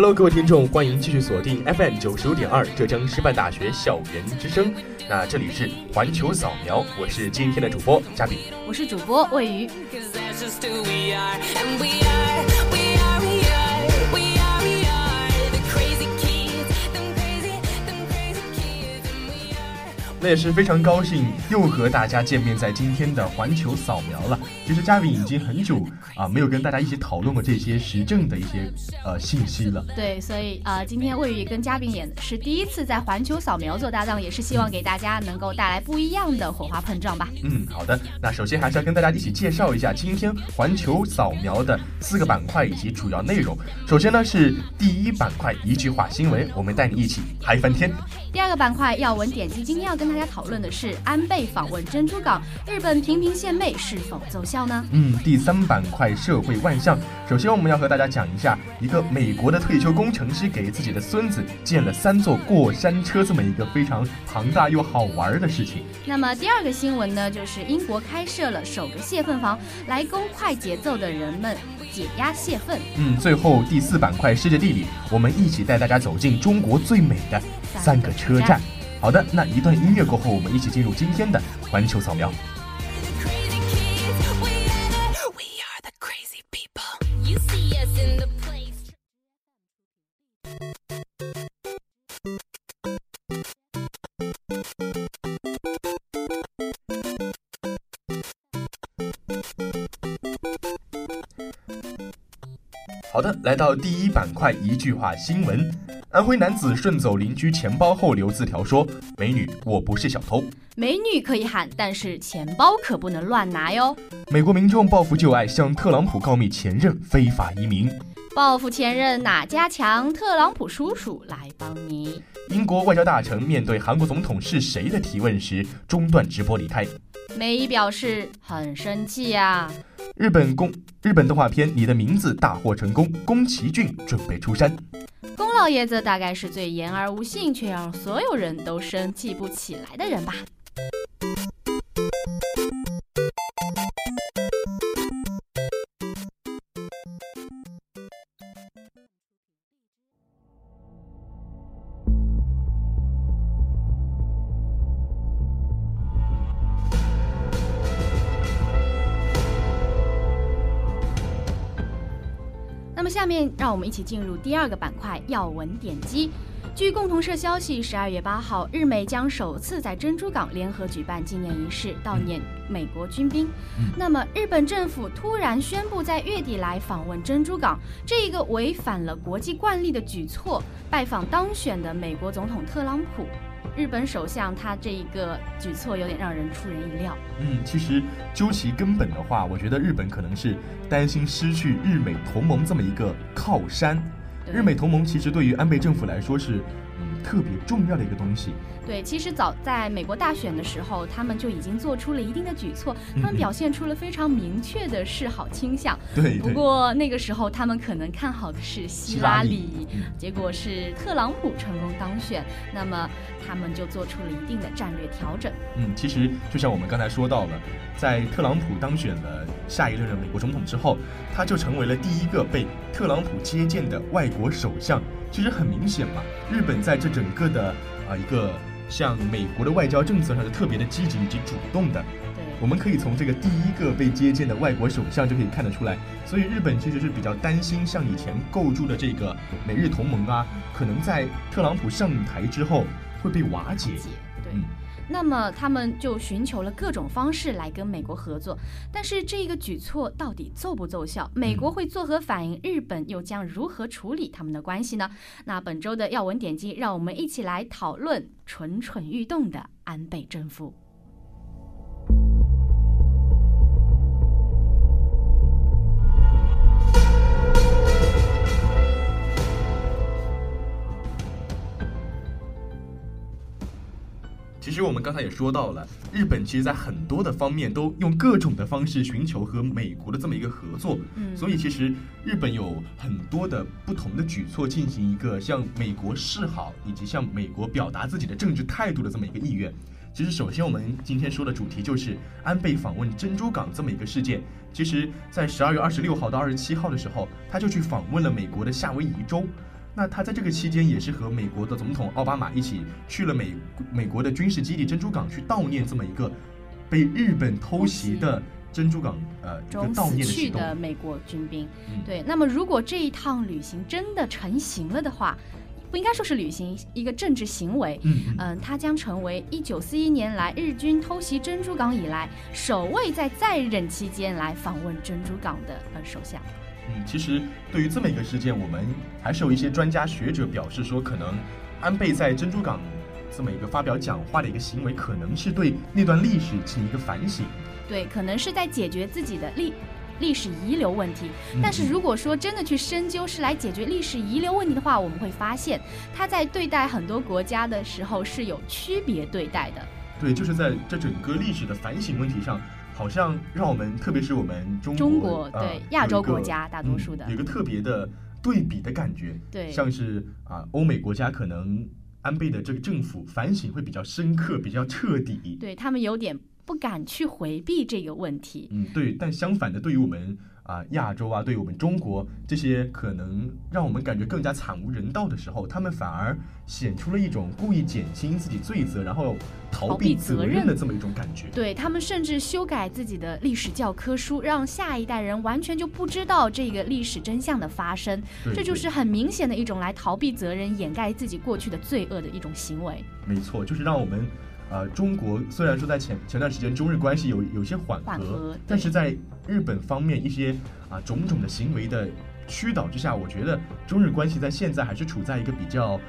Hello，各位听众，欢迎继续锁定 FM 九十五点二浙江师范大学校园之声。那这里是环球扫描，我是今天的主播嘉宾，我是主播魏瑜。那也是非常高兴，又和大家见面在今天的环球扫描了。其实嘉宾已经很久啊没有跟大家一起讨论过这些时政的一些呃信息了。对，所以啊，今天魏宇跟嘉宾也是第一次在环球扫描做搭档，也是希望给大家能够带来不一样的火花碰撞吧。嗯，好的。那首先还是要跟大家一起介绍一下今天环球扫描的四个板块以及主要内容。首先呢是第一板块一句话新闻，我们带你一起嗨翻天。第二个板块要闻点击，今天要跟大家讨论的是安倍访问珍珠港，日本频频献媚是否奏效呢？嗯，第三板块社会万象，首先我们要和大家讲一下一个美国的退休工程师给自己的孙子建了三座过山车这么一个非常庞大又好玩的事情。那么第二个新闻呢，就是英国开设了首个泄愤房，来供快节奏的人们解压泄愤。嗯，最后第四板块世界地理，我们一起带大家走进中国最美的。三个车站。好的，那一段音乐过后，我们一起进入今天的环球扫描。来到第一板块，一句话新闻。安徽男子顺走邻居钱包后留字条说：“美女，我不是小偷。”美女可以喊，但是钱包可不能乱拿哟。美国民众报复旧爱，向特朗普告密前任非法移民。报复前任哪家强？特朗普叔叔来帮你。英国外交大臣面对韩国总统是谁的提问时，中断直播离开。梅姨表示很生气呀。日本宫日本动画片《你的名字》大获成功，宫崎骏准备出山。宫老爷子大概是最言而无信，却让所有人都生气不起来的人吧。让我们一起进入第二个板块要闻点击。据共同社消息，十二月八号，日美将首次在珍珠港联合举办纪念仪式，悼念美国军兵。那么，日本政府突然宣布在月底来访问珍珠港，这一个违反了国际惯例的举措，拜访当选的美国总统特朗普。日本首相他这一个举措有点让人出人意料。嗯，其实究其根本的话，我觉得日本可能是担心失去日美同盟这么一个靠山。日美同盟其实对于安倍政府来说是。特别重要的一个东西。对，其实早在美国大选的时候，他们就已经做出了一定的举措，他们表现出了非常明确的示好倾向。对，不过那个时候他们可能看好的是希拉里，结果是特朗普成功当选，那么他们就做出了一定的战略调整。嗯，其实就像我们刚才说到了，在特朗普当选了下一任的美国总统之后，他就成为了第一个被特朗普接见的外国首相。其实很明显嘛，日本在这整个的啊一个像美国的外交政策上是特别的积极以及主动的。对，我们可以从这个第一个被接见的外国首相就可以看得出来。所以日本其实是比较担心，像以前构筑的这个美日同盟啊，可能在特朗普上台之后会被瓦解。那么他们就寻求了各种方式来跟美国合作，但是这个举措到底奏不奏效？美国会作何反应？日本又将如何处理他们的关系呢？那本周的要闻点击，让我们一起来讨论蠢蠢欲动的安倍政府。实我们刚才也说到了，日本其实在很多的方面都用各种的方式寻求和美国的这么一个合作，嗯，所以其实日本有很多的不同的举措，进行一个向美国示好，以及向美国表达自己的政治态度的这么一个意愿。其实，首先我们今天说的主题就是安倍访问珍珠港这么一个事件。其实，在十二月二十六号到二十七号的时候，他就去访问了美国的夏威夷州。那他在这个期间也是和美国的总统奥巴马一起去了美美国的军事基地珍珠港去悼念这么一个被日本偷袭的珍珠港呃一个中死悼念的行动。去的美国军兵。嗯对，那么如果这一趟旅行真的成型了的话，不应该说是旅行，一个政治行为。嗯嗯嗯，他将成为一九四一年来日军偷袭珍珠港以来首位在在任期间来访问珍珠港的呃首相。嗯，其实对于这么一个事件，我们还是有一些专家学者表示说，可能安倍在珍珠港这么一个发表讲话的一个行为，可能是对那段历史进行一个反省。对，可能是在解决自己的历历史遗留问题。嗯但是如果说真的去深究是来解决历史遗留问题的话，我们会发现他在对待很多国家的时候是有区别对待的。对，就是在这整个历史的反省问题上，好像让我们，特别是我们中国，中国呃对亚洲国家大多数的嗯有一个特别的对比的感觉。对像是啊，欧美国家可能安倍的这个政府反省会比较深刻、比较彻底。对他们有点不敢去回避这个问题。嗯，对。但相反的，对于我们啊亚洲啊，对于我们中国这些可能让我们感觉更加惨无人道的时候，他们反而显出了一种故意减轻自己罪责，然后逃逃避避责责任任的这么一种感觉。对他们甚至修改自己的历史教科书，让下一代人完全就不知道这个历史真相的发生，这就是很明显的一种来逃避责任、掩盖自己过去的罪恶的一种行为。没错，就是让我们，呃，中国虽然说在前前段时间中日关系有有些缓和，缓和但是在日本方面一些啊种种的行为的驱导之下，我觉得中日关系在现在还是处在一个比较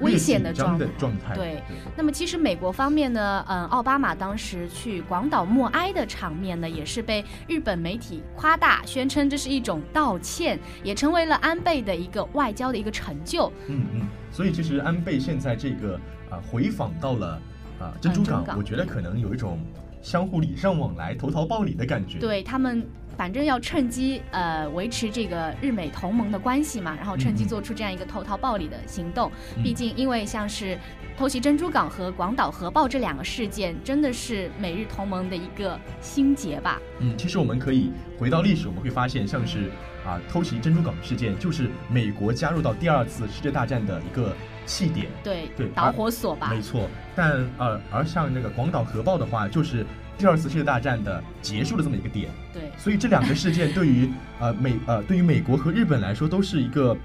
危险的略紧张的状状态。对。那么其实美国方面呢，嗯，奥巴马当时去广岛默哀的场面呢，也是被日本媒体夸大，宣称这是一种道歉，也成为了安倍的一个外交的一个成就。嗯嗯，所以其实安倍现在这个啊、回访到了啊、珍珠港，珍珠港。我觉得可能有一种相互礼尚往来、投桃报李的感觉。对他们，反正要趁机呃维持这个日美同盟的关系嘛，然后趁机做出这样一个投桃报李的行动。嗯毕竟，因为像是偷袭珍珠港和广岛核爆这两个事件，真的是美日同盟的一个心结吧。嗯，其实我们可以回到历史，我们会发现，像是啊偷袭珍珠港事件，就是美国加入到第二次世界大战的一个起点。对，对导火索吧。没错，但呃，而像那个广岛核爆的话，就是第二次世界大战的结束的这么一个点。对，所以这两个事件对于呃美呃对于美国和日本来说都是一个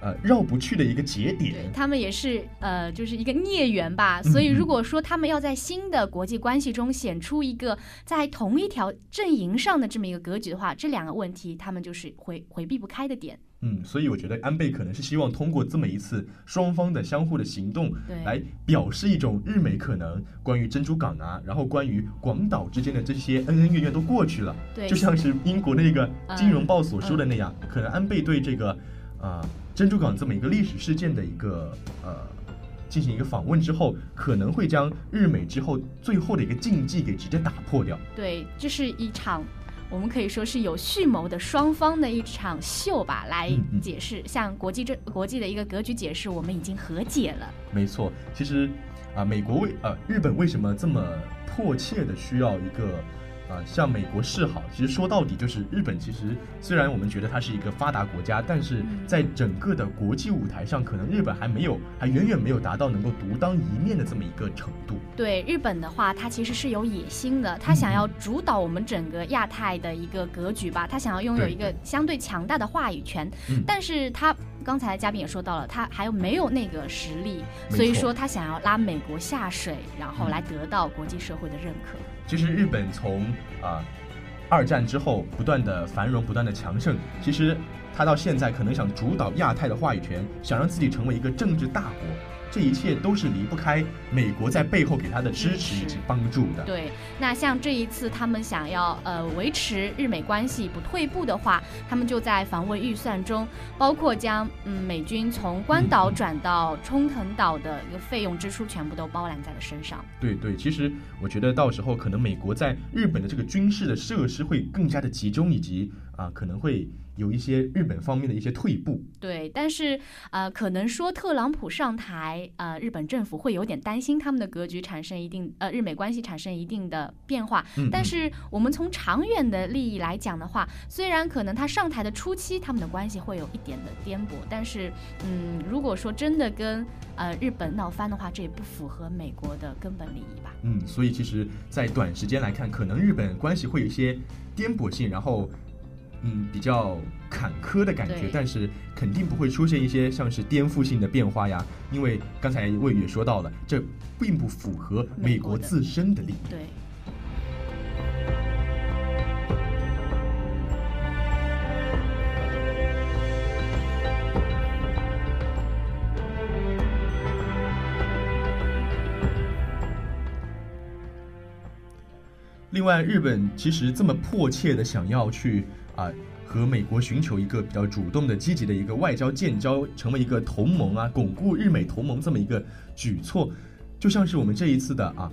呃绕不去的一个节点。他们也是呃，就是一个孽缘吧。嗯所以如果说他们要在新的国际关系中显出一个在同一条阵营上的这么一个格局的话，这两个问题他们就是回回避不开的点。嗯，所以我觉得安倍可能是希望通过这么一次双方的相互的行动，对来表示一种日美可能关于珍珠港啊，然后关于广岛之间的这些恩恩怨怨都过去了。对，就像是英国那个《金融报》所说嗯的那样，可能安倍对这个呃珍珠港这么一个历史事件的一个呃进行一个访问之后，可能会将日美之后最后的一个禁忌给直接打破掉。对，这是一场我们可以说是有蓄谋的双方的一场秀吧，来解释，向国际政国际的一个格局解释，我们已经和解了。没错，其实啊、美国为呃日本为什么这么迫切的需要一个呃向美国示好？其实说到底就是日本其实虽然我们觉得它是一个发达国家，但是嗯在整个的国际舞台上，可能日本还没有还远远没有达到能够独当一面的这么一个程度。对日本的话，它其实是有野心的，它想要主导我们整个亚太的一个格局吧，它想要拥有一个相对强大的话语权，嗯但是它刚才嘉宾也说到了，它还有没有那个实力，所以说它想要拉美国下水，然后嗯来得到国际社会的认可。其实日本从啊、二战之后不断的繁荣，不断的强盛，其实他到现在可能想主导亚太的话语权，想让自己成为一个政治大国。这一切都是离不开美国在背后给他的支持以及帮助的。对，那像这一次他们想要呃维持日美关系不退步的话，他们就在防卫预算中，包括将嗯美军从关岛转到冲绳岛的一个费用支出全部都包揽在了身上。对对，其实我觉得到时候可能美国在日本的这个军事的设施会更加的集中，以及啊可能会。有一些日本方面的一些退步，对，但是呃，可能说特朗普上台，呃，日本政府会有点担心他们的格局产生一定呃日美关系产生一定的变化。嗯。但是我们从长远的利益来讲的话，虽然可能他上台的初期他们的关系会有一点的颠簸，但是嗯，如果说真的跟呃日本闹翻的话，这也不符合美国的根本利益吧。嗯，所以其实，在短时间来看，可能日本关系会有一些颠簸性，然后。嗯，比较坎坷的感觉，但是肯定不会出现一些像是颠覆性的变化呀，因为刚才魏宇也说到了，这并不符合美国自身的利益。对。另外，日本其实这么迫切的想要去。啊，和美国寻求一个比较主动的、积极的一个外交建交，成为一个同盟啊，巩固日美同盟这么一个举措，就像是我们这一次的啊，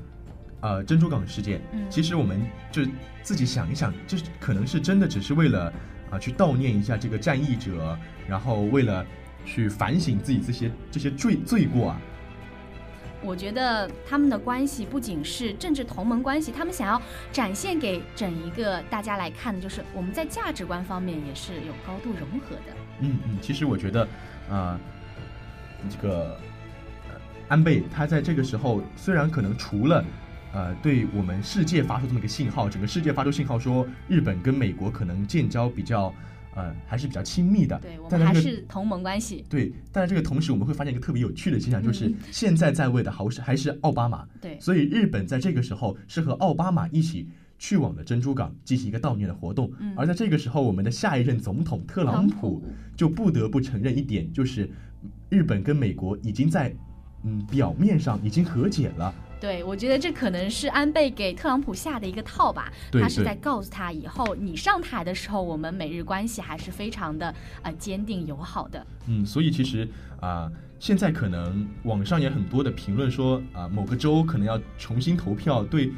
呃，珍珠港事件。嗯，其实我们就自己想一想，这可能是真的只是为了啊，去悼念一下这个战役者，然后为了去反省自己这些这些罪罪过啊。我觉得他们的关系不仅是政治同盟关系，他们想要展现给整一个大家来看的，就是我们在价值观方面也是有高度融合的。嗯嗯，其实我觉得，啊，这个安倍他在这个时候虽然可能除了，呃，对我们世界发出这么一个信号，整个世界发出信号说日本跟美国可能建交比较。呃，还是比较亲密的，对我们还是同盟关系。对，但是这个同时，我们会发现一个特别有趣的现象，就是现在在位的还是还是奥巴马。对，所以日本在这个时候是和奥巴马一起去往了珍珠港进行一个悼念的活动。嗯，而在这个时候，我们的下一任总统特朗普就不得不承认一点，就是日本跟美国已经在嗯表面上已经和解了。对，我觉得这可能是安倍给特朗普下的一个套吧。他是在告诉他，以后你上台的时候，我们美日关系还是非常的呃坚定友好的。嗯，所以其实啊，现在可能网上也很多的评论说啊，某个州可能要重新投票，对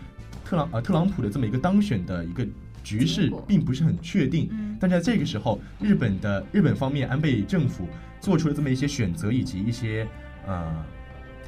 特朗呃特朗普的这么一个当选的一个局势并不是很确定。嗯。但在这个时候，日本的日本方面安倍政府做出了这么一些选择以及一些呃。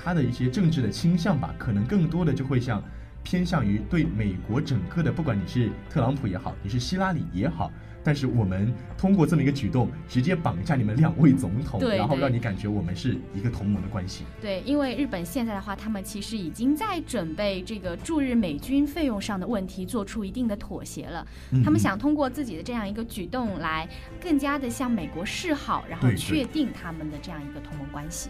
他的一些政治的倾向吧，可能更多的就会像偏向于对美国整个的，不管你是特朗普也好，你是希拉里也好，但是我们通过这么一个举动，直接绑架你们两位总统，然后让你感觉我们是一个同盟的关系。对，因为日本现在的话，他们其实已经在准备这个驻日美军费用上的问题做出一定的妥协了。他们想通过自己的这样一个举动来更加的向美国示好，然后确定他们的这样一个同盟关系。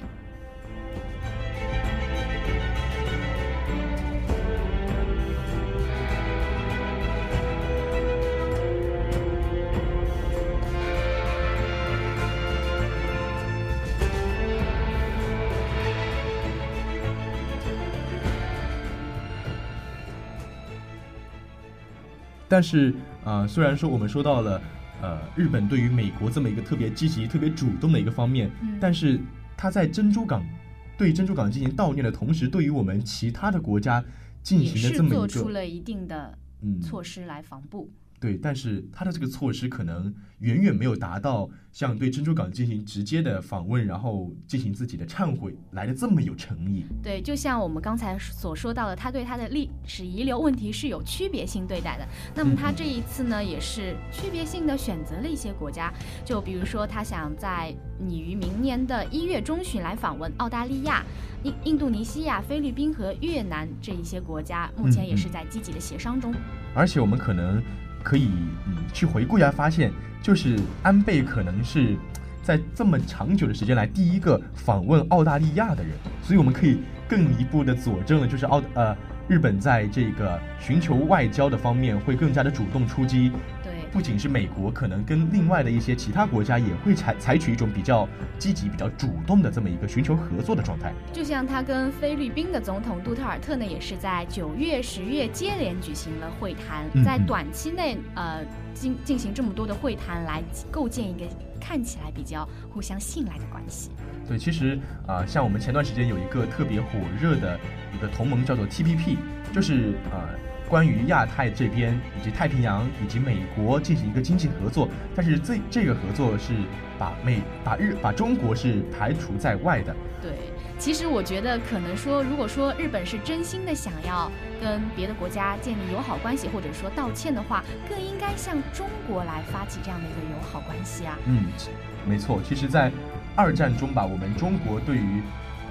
但是，呃，虽然说我们说到了，呃，日本对于美国这么一个特别积极、特别主动的一个方面，但是他在珍珠港对珍珠港进行悼念的同时，对于我们其他的国家进行的这么一个，做出了一定的措施来防部。对，但是他的这个措施可能远远没有达到像对珍珠港进行直接的访问，然后进行自己的忏悔来的这么有诚意。对，就像我们刚才所说到的，他对他的历史遗留问题是有区别性对待的。那么他这一次呢，也是区别性的选择了一些国家，就比如说他想在你于明年的一月中旬来访问澳大利亚、印印度尼西亚、菲律宾和越南这一些国家，目前也是在积极的协商中。而且我们可能。可以，嗯，去回顾一下，发现就是安倍可能是在这么长久的时间来第一个访问澳大利亚的人，所以我们可以更一步的佐证了，就是澳呃日本在这个寻求外交的方面会更加的主动出击。对，不仅是美国，可能跟另外的一些其他国家也会采采取一种比较积极、比较主动的这么一个寻求合作的状态。就像他跟菲律宾的总统杜特尔特呢，也是在九月、十月接连举行了会谈，在短期内呃进进行这么多的会谈，来构建一个看起来比较互相信赖的关系。对，其实啊，像我们前段时间有一个特别火热的一个同盟叫做 TPP，就是呃。关于亚太这边以及太平洋以及美国进行一个经济合作，但是这这个合作是把美把日把中国是排除在外的。对，其实我觉得可能说，如果说日本是真心的想要跟别的国家建立友好关系，或者说道歉的话，更应该向中国来发起这样的一个友好关系啊。嗯，没错。其实，在二战中吧，我们中国对于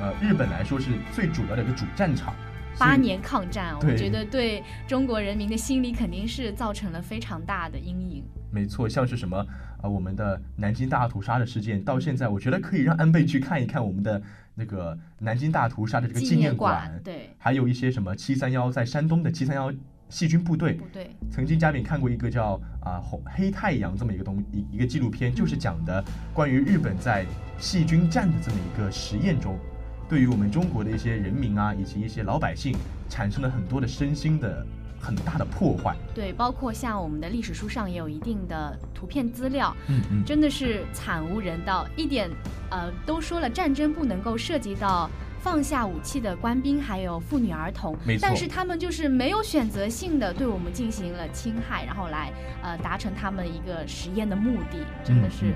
呃日本来说是最主要的一个主战场。八年抗战，我觉得对中国人民的心理肯定是造成了非常大的阴影。没错，像是什么啊，我们的南京大屠杀的事件，到现在我觉得可以让安倍去看一看我们的那个南京大屠杀的这个纪念馆。对，还有一些什么七三幺在山东的七三幺细菌部队。部队。曾经嘉敏看过一个叫啊红黑太阳这么一个东一一个纪录片，就是讲的关于日本在细菌战的这么一个实验中。对于我们中国的一些人民啊，以及一些老百姓，产生了很多的身心的很大的破坏。对，包括像我们的历史书上也有一定的图片资料，嗯嗯，真的是惨无人道。一点，呃，都说了战争不能够涉及到放下武器的官兵，还有妇女儿童。但是他们就是没有选择性的对我们进行了侵害，然后来呃达成他们一个实验的目的，真的是，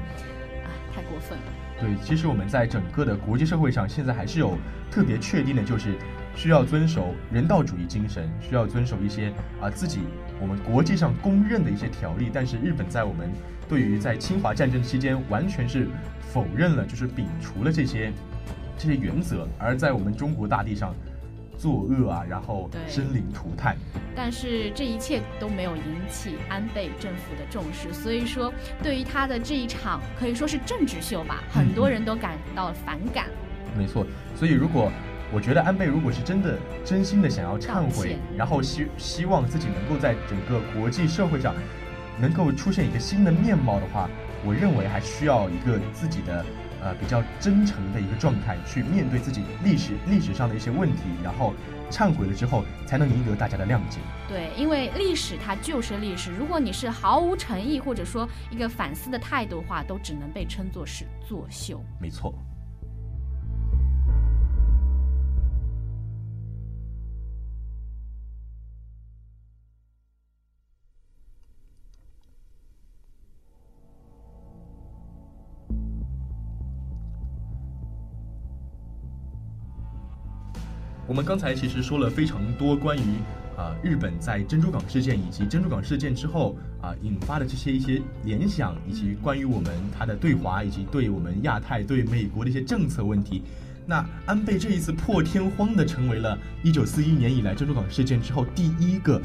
啊，太过分了。对，其实我们在整个的国际社会上，现在还是有特别确定的，就是需要遵守人道主义精神，需要遵守一些啊自己我们国际上公认的一些条例。但是日本在我们对于在侵华战争期间，完全是否认了，就是摒除了这些这些原则，而在我们中国大地上。作恶啊，然后生灵涂炭，但是这一切都没有引起安倍政府的重视，所以说对于他的这一场可以说是政治秀吧，很多人都感到反感。没错，所以如果我觉得安倍如果是真的真心的想要忏悔，然后希希望自己能够在整个国际社会上能够出现一个新的面貌的话，我认为还需要一个自己的。呃，比较真诚的一个状态去面对自己历史历史上的一些问题，然后忏悔了之后，才能赢得大家的谅解。对，因为历史它就是历史，如果你是毫无诚意或者说一个反思的态度的话，都只能被称作是作秀。没错。我们刚才其实说了非常多关于啊日本在珍珠港事件以及珍珠港事件之后啊引发的这些一些联想，以及关于我们它的对华以及对我们亚太对美国的一些政策问题。那安倍这一次破天荒的成为了一九四一年以来珍珠港事件之后第一个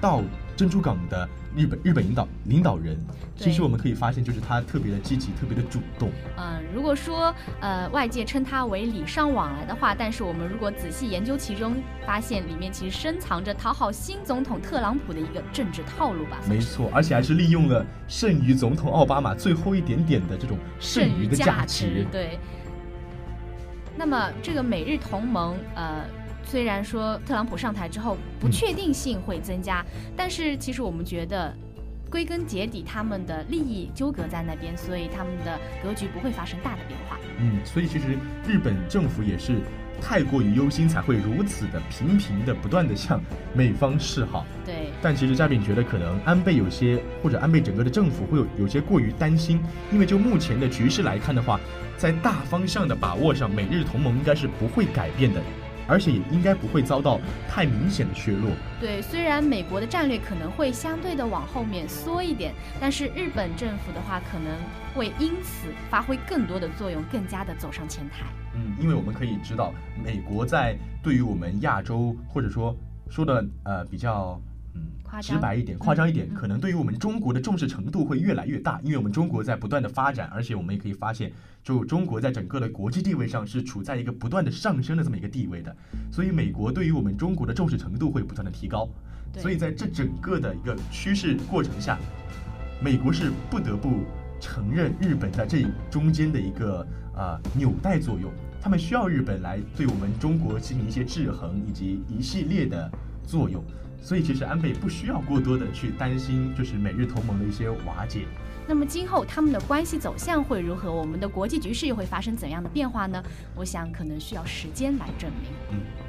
到珍珠港的。日本日本领导领导人，其实我们可以发现，就是他特别的积极，特别的主动。嗯，如果说呃外界称他为礼尚往来的话，但是我们如果仔细研究其中，发现里面其实深藏着讨好新总统特朗普的一个政治套路吧。没错，而且还是利用了剩余总统奥巴马最后一点点的这种剩余的价值。对。那么这个美日同盟，呃。虽然说特朗普上台之后不确定性会增加，但是其实我们觉得，归根结底他们的利益纠葛在那边，所以他们的格局不会发生大的变化。嗯，所以其实日本政府也是太过于忧心，才会如此的频频的不断的向美方示好。对。但其实嘉宾觉得，可能安倍有些或者安倍整个的政府会有有些过于担心，因为就目前的局势来看的话，在大方向的把握上，美日同盟应该是不会改变的。而且也应该不会遭到太明显的削弱。对，虽然美国的战略可能会相对的往后面缩一点，但是日本政府的话可能会因此发挥更多的作用，更加的走上前台。嗯，因为我们可以知道，美国在对于我们亚洲，或者说说的呃比较。直白一点，夸张一点，可能对于我们中国的重视程度会越来越大，因为我们中国在不断的发展，而且我们也可以发现，就中国在整个的国际地位上是处在一个不断的上升的这么一个地位的，所以美国对于我们中国的重视程度会不断的提高，所以在这整个的一个趋势过程下，美国是不得不承认日本在这中间的一个啊纽带作用，他们需要日本来对我们中国进行一些制衡以及一系列的作用。所以其实安倍不需要过多的去担心，就是美日同盟的一些瓦解。那么今后他们的关系走向会如何？我们的国际局势又会发生怎样的变化呢？我想可能需要时间来证明。嗯。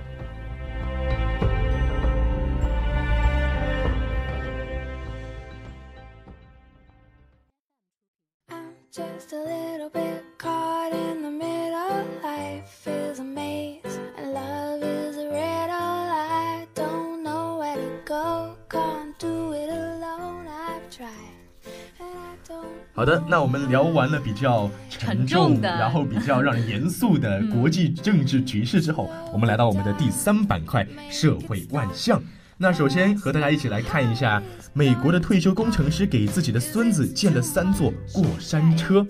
好的，那我们聊完了比较沉重，然后比较让人严肃的国际政治局势之后，我们来到我们的第三板块——社会万象。那首先和大家一起来看一下，美国的退休工程师给自己的孙子建了三座过山车。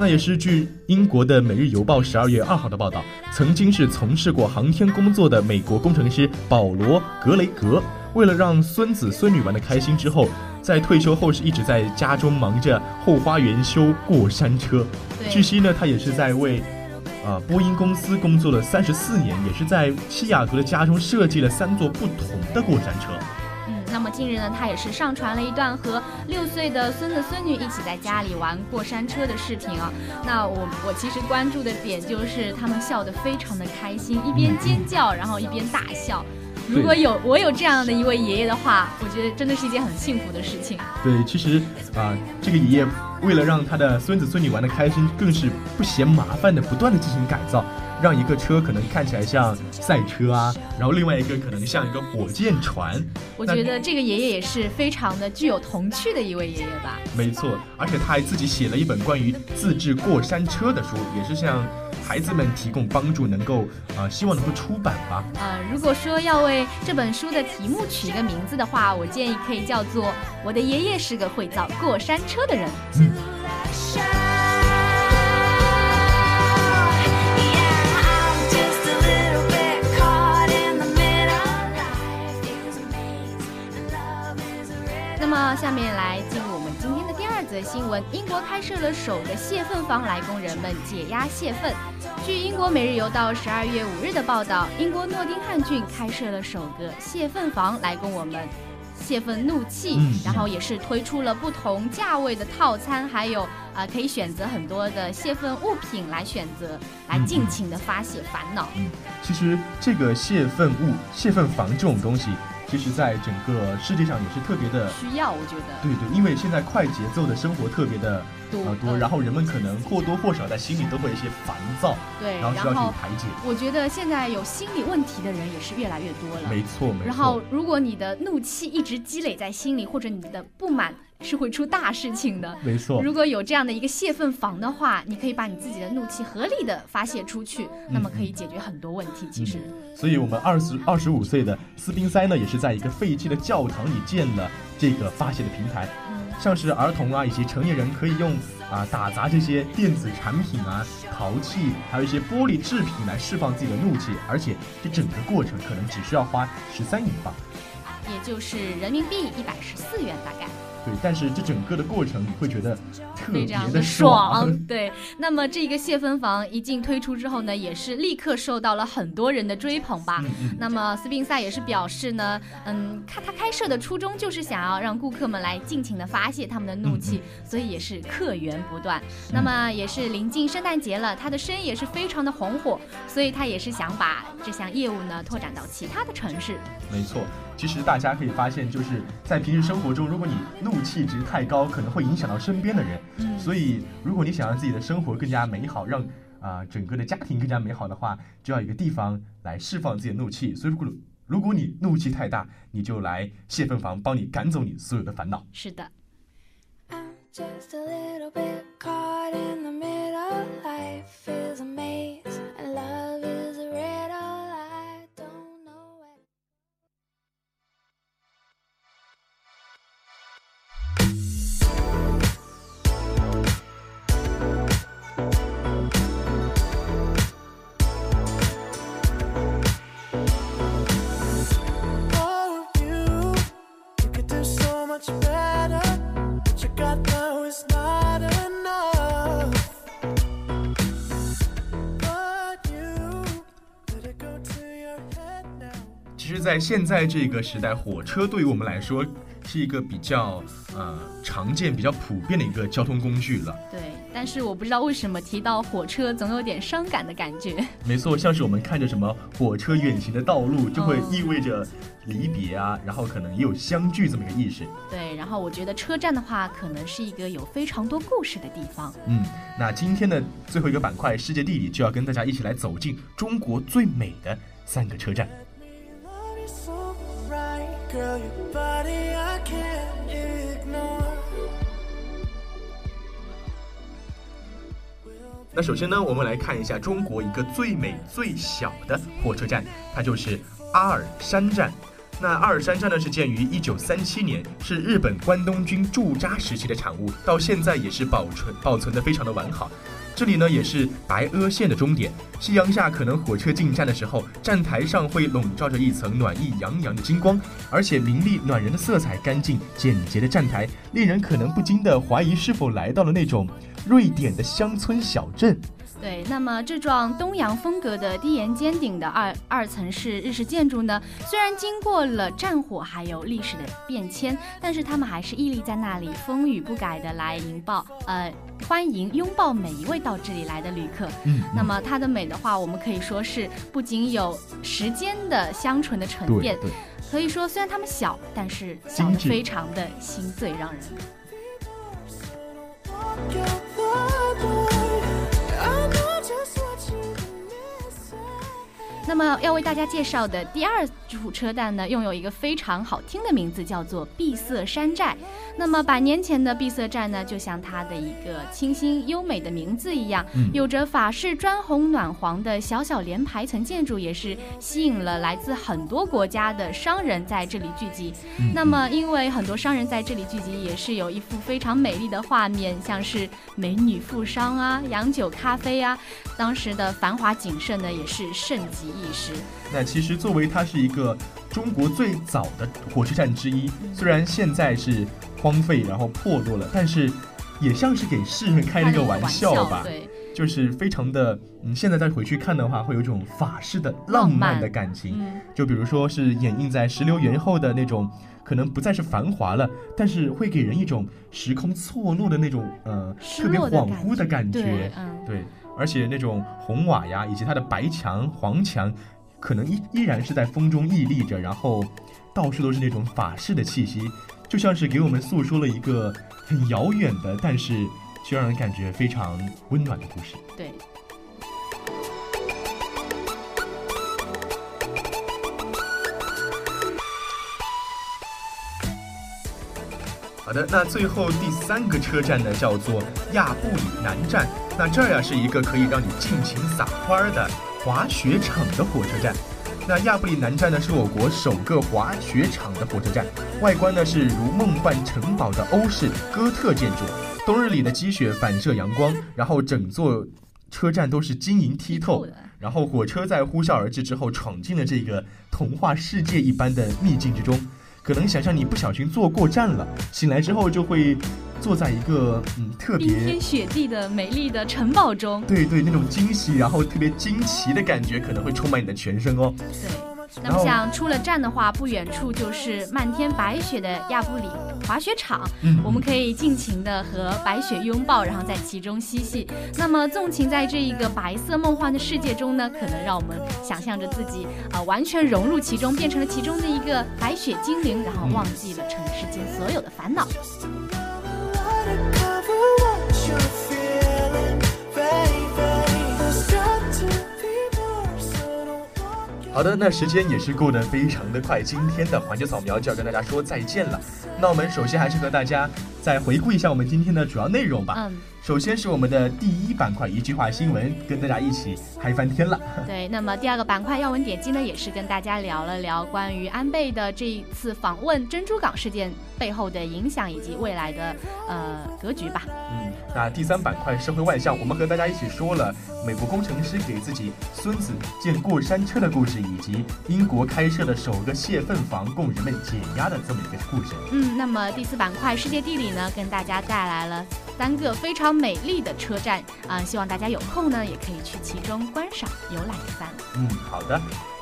那也是据英国的《每日邮报》十二月二号的报道，曾经是从事过航天工作的美国工程师保罗·格雷格，为了让孙子孙女玩得开心，之后。在退休后是一直在家中忙着后花园修过山车。据悉呢，他也是在为，呃，波音公司工作了三十四年，也是在西雅图的家中设计了三座不同的过山车。嗯，那么近日呢，他也是上传了一段和六岁的孙子孙女一起在家里玩过山车的视频啊。那我我其实关注的点就是他们笑得非常的开心，一边尖叫，然后一边大笑。如果有我有这样的一位爷爷的话，我觉得真的是一件很幸福的事情。对，其实啊，这个爷爷为了让他的孙子孙女玩的开心，更是不嫌麻烦的，不断的进行改造，让一个车可能看起来像赛车啊，然后另外一个可能像一个火箭船。我觉得这个爷爷也是非常的具有童趣的一位爷爷吧。没错，而且他还自己写了一本关于自制过山车的书，也是像。孩子们提供帮助，能够呃，希望能够出版吧。呃，如果说要为这本书的题目取一个名字的话，我建议可以叫做《我的爷爷是个会造过山车的人》。那么，下面来进新闻：英国开设了首个泄愤房来供人们解压泄愤。据英国《每日邮报》十二月五日的报道，英国诺丁汉郡开设了首个泄愤房来供我们泄愤怒气，然后也是推出了不同价位的套餐，还有啊可以选择很多的泄愤物品来选择，来尽情的发泄烦恼。嗯，其实这个泄愤物、泄愤房这种东西。其实，在整个世界上也是特别的需要，我觉得。对对，因为现在快节奏的生活特别的多，多，然后人们可能或多或少在心里都会有一些烦躁，对，然后需要去排解。我觉得现在有心理问题的人也是越来越多了。没错，没错。然后，如果你的怒气一直积累在心里，或者你的不满。是会出大事情的，没错。如果有这样的一个泄愤房的话，你可以把你自己的怒气合理的发泄出去，那么可以解决很多问题。其实，所以我们二十二十五岁的斯宾塞呢，也是在一个废弃的教堂里建了这个发泄的平台，像是儿童啊以及成年人可以用啊打砸这些电子产品啊、陶器，还有一些玻璃制品来释放自己的怒气，而且这整个过程可能只需要花十三英镑，也就是人民币一百十四元大概。对，但是这整个的过程你会觉得特别的爽。对，那么这个泄愤房一进推出之后呢，也是立刻受到了很多人的追捧吧。那么斯宾塞也是表示呢，嗯，看他开设的初衷就是想要让顾客们来尽情的发泄他们的怒气，所以也是客源不断。那么也是临近圣诞节了，他的生意也是非常的红火，所以他也是想把这项业务呢拓展到其他的城市。没错。其实大家可以发现，就是在平时生活中，如果你怒气值太高，可能会影响到身边的人。嗯，所以如果你想让自己的生活更加美好，让啊整个的家庭更加美好的话，就要有一个地方来释放自己的怒气。所以如果如果你怒气太大，你就来泄愤房，帮你赶走你所有的烦恼。是的。much better. But you got 在现在这个时代，火车对于我们来说是一个比较呃常见、比较普遍的一个交通工具了。对，但是我不知道为什么提到火车总有点伤感的感觉。没错，像是我们看着什么火车远行的道路，就会意味着离别啊，然后可能也有相聚这么一个意识。对，然后我觉得车站的话，可能是一个有非常多故事的地方。嗯，那今天的最后一个板块世界地理就要跟大家一起来走进中国最美的三个车站。那首先呢，我们来看一下中国一个最美最小的火车站，它就是阿尔山站。那阿尔山站呢，是建于一九三七年，是日本关东军驻扎时期的产物，到现在也是保存保存的非常的完好。这里呢，也是白阿线的终点。夕阳下，可能火车进站的时候，站台上会笼罩着一层暖意洋洋的金光，而且明丽暖人的色彩，干净简洁的站台，令人可能不禁的怀疑是否来到了那种瑞典的乡村小镇。对，那么这幢东洋风格的低檐尖顶的二二层式日式建筑呢，虽然经过了战火还有历史的变迁，但是他们还是屹立在那里，风雨不改的来迎抱，呃，欢迎拥抱每一位到这里来的旅客。嗯，那么它的美的话，我们可以说是不仅有时间的香醇的沉淀，可以说虽然它们小，但是小的非常的心醉让人。那么要为大家介绍的第二处车站呢，拥有一个非常好听的名字，叫做碧色山寨。那么百年前的碧色站呢，就像它的一个清新优美的名字一样，有着法式砖红暖黄的小小连排层建筑，也是吸引了来自很多国家的商人在这里聚集。那么因为很多商人在这里聚集，也是有一幅非常美丽的画面，像是美女富商啊、洋酒咖啡啊，当时的繁华景盛呢，也是盛极。意识。那其实作为它是一个中国最早的火车站之一，虽然现在是荒废然后破落了，但是也像是给世人开了个玩笑吧。对，就是非常的，嗯，现在再回去看的话，会有一种法式的浪漫的感情。就比如说是掩映在石榴园后的那种，可能不再是繁华了，但是会给人一种时空错落的那种，呃，特别恍惚的感觉。对。而且那种红瓦呀，以及它的白墙、黄墙，可能依依然是在风中屹立着，然后到处都是那种法式的气息，就像是给我们诉说了一个很遥远的，但是却让人感觉非常温暖的故事。对。好的，那最后第三个车站呢，叫做亚布里南站。那这儿呀是一个可以让你尽情撒欢儿的滑雪场的火车站。那亚布力南站呢，是我国首个滑雪场的火车站，外观呢是如梦幻城堡的欧式哥特建筑。冬日里的积雪反射阳光，然后整座车站都是晶莹剔透。然后火车在呼啸而至之后，闯进了这个童话世界一般的秘境之中。可能想象你不小心坐过站了，醒来之后就会坐在一个嗯特别冰天雪地的美丽的城堡中。对对，那种惊喜，然后特别惊奇的感觉可能会充满你的全身哦。对。那么像出了站的话，不远处就是漫天白雪的亚布里滑雪场，我们可以尽情的和白雪拥抱，然后在其中嬉戏。那么纵情在这一个白色梦幻的世界中呢，可能让我们想象着自己啊完全融入其中，变成了其中的一个白雪精灵，然后忘记了尘世间所有的烦恼。好的，那时间也是过得非常的快，今天的环球扫描就要跟大家说再见了。那我们首先还是和大家再回顾一下我们今天的主要内容吧。嗯。首先是我们的第一板块，一句话新闻，跟大家一起嗨翻天了。对，那么第二个板块要闻点击呢，也是跟大家聊了聊关于安倍的这一次访问珍珠港事件背后的影响以及未来的呃格局吧。嗯，那第三板块社会万象，我们和大家一起说了美国工程师给自己孙子建过山车的故事，以及英国开设的首个泄愤房供人们解压的这么一个故事。嗯，那么第四板块世界地理呢，跟大家带来了三个非常。美丽的车站啊，希望大家有空呢，也可以去其中观赏游览一番。嗯，好的。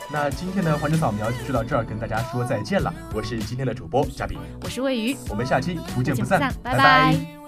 那今天的环球扫描就到这儿，跟大家说再见了。我是今天的主播嘉宾，我是魏瑜，我们下期不见不散，拜拜。